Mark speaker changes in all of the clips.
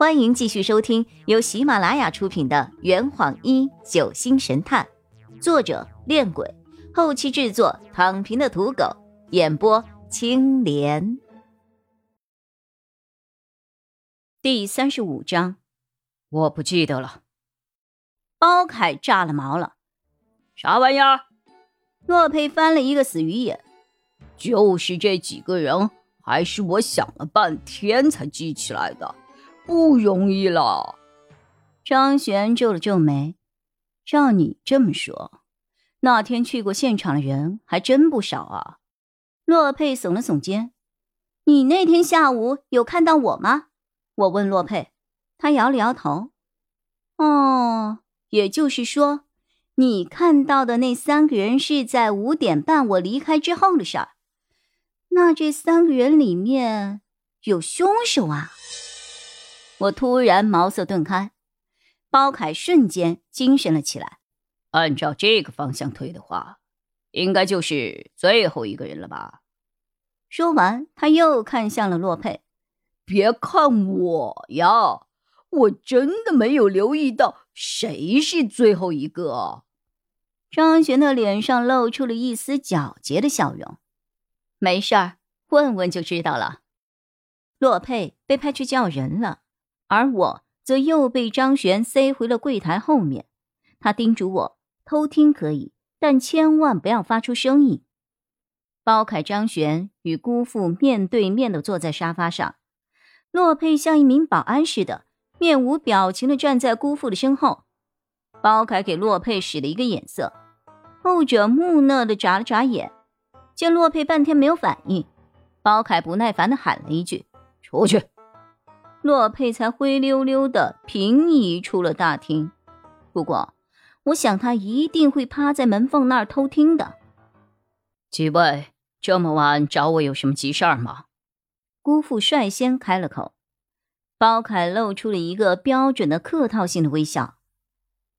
Speaker 1: 欢迎继续收听由喜马拉雅出品的《圆谎一九星神探》，作者：恋鬼，后期制作：躺平的土狗，演播：青莲。第三十五章，
Speaker 2: 我不记得了。
Speaker 1: 包凯炸了毛了，
Speaker 2: 啥玩意儿？
Speaker 1: 洛佩翻了一个死鱼眼，
Speaker 2: 就是这几个人，还是我想了半天才记起来的。不容易了，
Speaker 1: 张璇皱了皱眉。照你这么说，那天去过现场的人还真不少啊。洛佩耸了耸肩：“你那天下午有看到我吗？”我问洛佩，他摇了摇头。哦，也就是说，你看到的那三个人是在五点半我离开之后的事儿。那这三个人里面有凶手啊？我突然茅塞顿开，包凯瞬间精神了起来。
Speaker 2: 按照这个方向推的话，应该就是最后一个人了吧？
Speaker 1: 说完，他又看向了洛佩：“
Speaker 2: 别看我呀，我真的没有留意到谁是最后一个。”
Speaker 1: 张璇的脸上露出了一丝狡黠的笑容：“没事儿，问问就知道了。”洛佩被派去叫人了。而我则又被张璇塞回了柜台后面。他叮嘱我：偷听可以，但千万不要发出声音。包凯、张璇与姑父面对面的坐在沙发上，洛佩像一名保安似的，面无表情的站在姑父的身后。包凯给洛佩使了一个眼色，后者木讷的眨了眨眼。见洛佩半天没有反应，包凯不耐烦的喊了一句：“
Speaker 2: 出去。”
Speaker 1: 洛佩才灰溜溜的平移出了大厅，不过，我想他一定会趴在门缝那儿偷听的。
Speaker 2: 几位这么晚找我有什么急事儿吗？
Speaker 1: 姑父率先开了口，包凯露出了一个标准的客套性的微笑。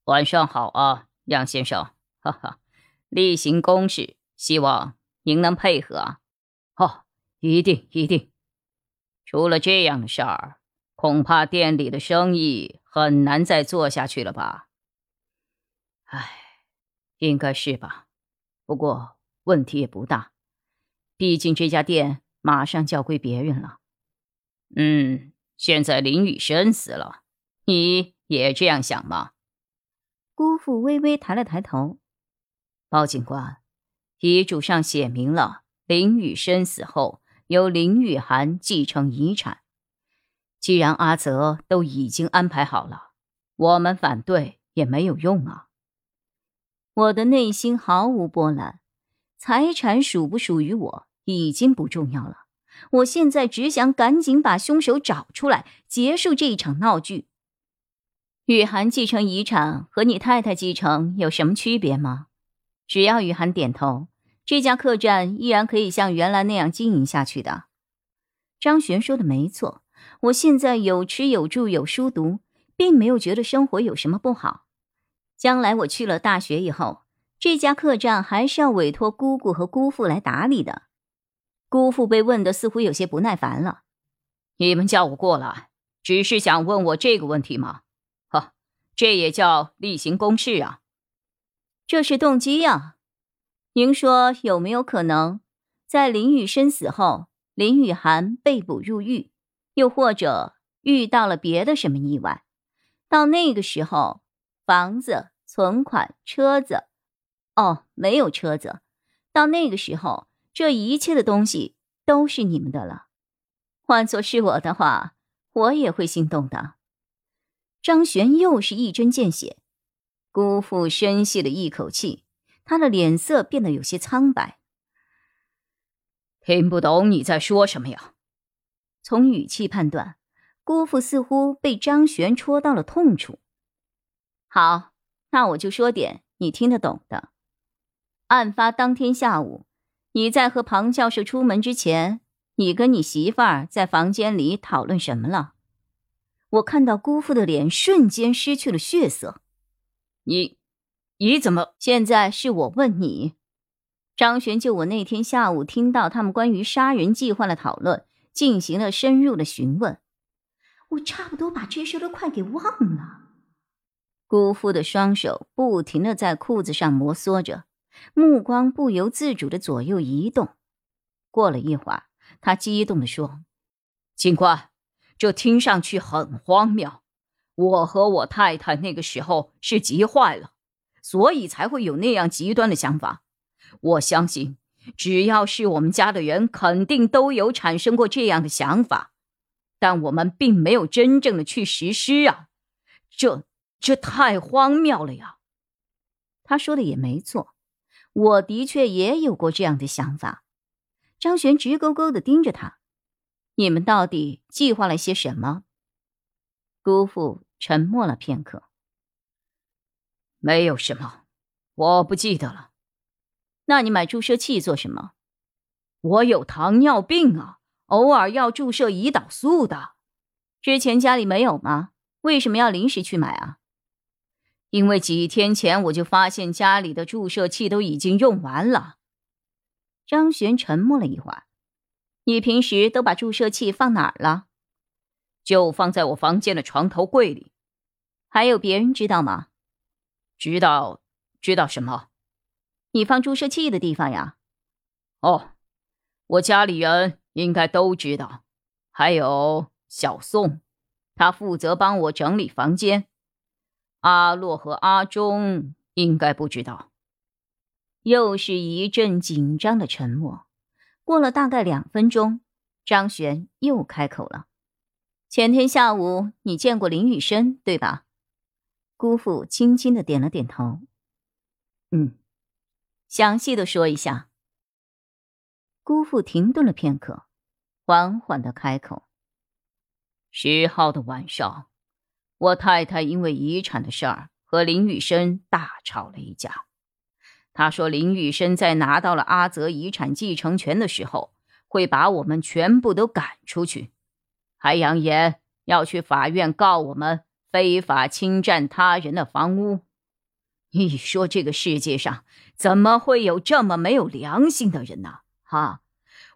Speaker 2: 晚上好啊，梁先生，哈哈，例行公事，希望您能配合啊。哦，一定一定。出了这样的事儿。恐怕店里的生意很难再做下去了吧？唉，应该是吧。不过问题也不大，毕竟这家店马上就要归别人了。嗯，现在林雨生死了，你也这样想吗？
Speaker 1: 姑父微微抬了抬头。
Speaker 2: 包警官，遗嘱上写明了，林雨生死后由林雨涵继承遗产。既然阿泽都已经安排好了，我们反对也没有用啊。
Speaker 1: 我的内心毫无波澜，财产属不属于我已经不重要了。我现在只想赶紧把凶手找出来，结束这一场闹剧。雨涵继承遗产和你太太继承有什么区别吗？只要雨涵点头，这家客栈依然可以像原来那样经营下去的。张璇说的没错。我现在有吃有住有书读，并没有觉得生活有什么不好。将来我去了大学以后，这家客栈还是要委托姑姑和姑父来打理的。姑父被问的似乎有些不耐烦了：“
Speaker 2: 你们叫我过来，只是想问我这个问题吗？呵，这也叫例行公事啊。
Speaker 1: 这是动机呀。您说有没有可能，在林雨生死后，林雨涵被捕入狱？”又或者遇到了别的什么意外，到那个时候，房子、存款、车子，哦，没有车子，到那个时候，这一切的东西都是你们的了。换做是我的话，我也会心动的。张璇又是一针见血，姑父深吸了一口气，他的脸色变得有些苍白。
Speaker 2: 听不懂你在说什么呀？
Speaker 1: 从语气判断，姑父似乎被张璇戳到了痛处。好，那我就说点你听得懂的。案发当天下午，你在和庞教授出门之前，你跟你媳妇儿在房间里讨论什么了？我看到姑父的脸瞬间失去了血色。
Speaker 2: 你，你怎么？
Speaker 1: 现在是我问你。张璇就我那天下午听到他们关于杀人计划的讨论。进行了深入的询问，我差不多把这事都快给忘了。姑父的双手不停的在裤子上摩挲着，目光不由自主的左右移动。过了一会儿，他激动的说：“
Speaker 2: 警官，这听上去很荒谬。我和我太太那个时候是急坏了，所以才会有那样极端的想法。我相信，只要是我们家的人，肯定都有产生过这样的想法。”但我们并没有真正的去实施啊，这这太荒谬了呀！
Speaker 1: 他说的也没错，我的确也有过这样的想法。张璇直勾勾的盯着他：“你们到底计划了些什么？”姑父沉默了片刻：“
Speaker 2: 没有什么，我不记得了。
Speaker 1: 那你买注射器做什么？
Speaker 2: 我有糖尿病啊。”偶尔要注射胰岛素的，
Speaker 1: 之前家里没有吗？为什么要临时去买啊？
Speaker 2: 因为几天前我就发现家里的注射器都已经用完了。
Speaker 1: 张璇沉默了一会儿，你平时都把注射器放哪儿了？
Speaker 2: 就放在我房间的床头柜里。
Speaker 1: 还有别人知道吗？
Speaker 2: 知道，知道什么？
Speaker 1: 你放注射器的地方呀？
Speaker 2: 哦，我家里人。应该都知道，还有小宋，他负责帮我整理房间。阿洛和阿忠应该不知道。
Speaker 1: 又是一阵紧张的沉默。过了大概两分钟，张璇又开口了：“前天下午你见过林雨生，对吧？”姑父轻轻的点了点头。
Speaker 2: “嗯，
Speaker 1: 详细的说一下。”姑父停顿了片刻，缓缓的开口：“
Speaker 2: 十号的晚上，我太太因为遗产的事儿和林雨生大吵了一架。他说林雨生在拿到了阿泽遗产继承权的时候，会把我们全部都赶出去，还扬言要去法院告我们非法侵占他人的房屋。你说这个世界上怎么会有这么没有良心的人呢？”哈，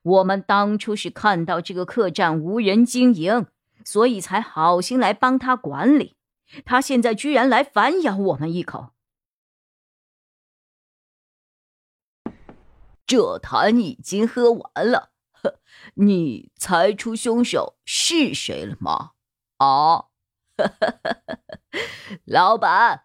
Speaker 2: 我们当初是看到这个客栈无人经营，所以才好心来帮他管理。他现在居然来反咬我们一口，这坛已经喝完了。呵，你猜出凶手是谁了吗？啊，老板，